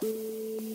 Música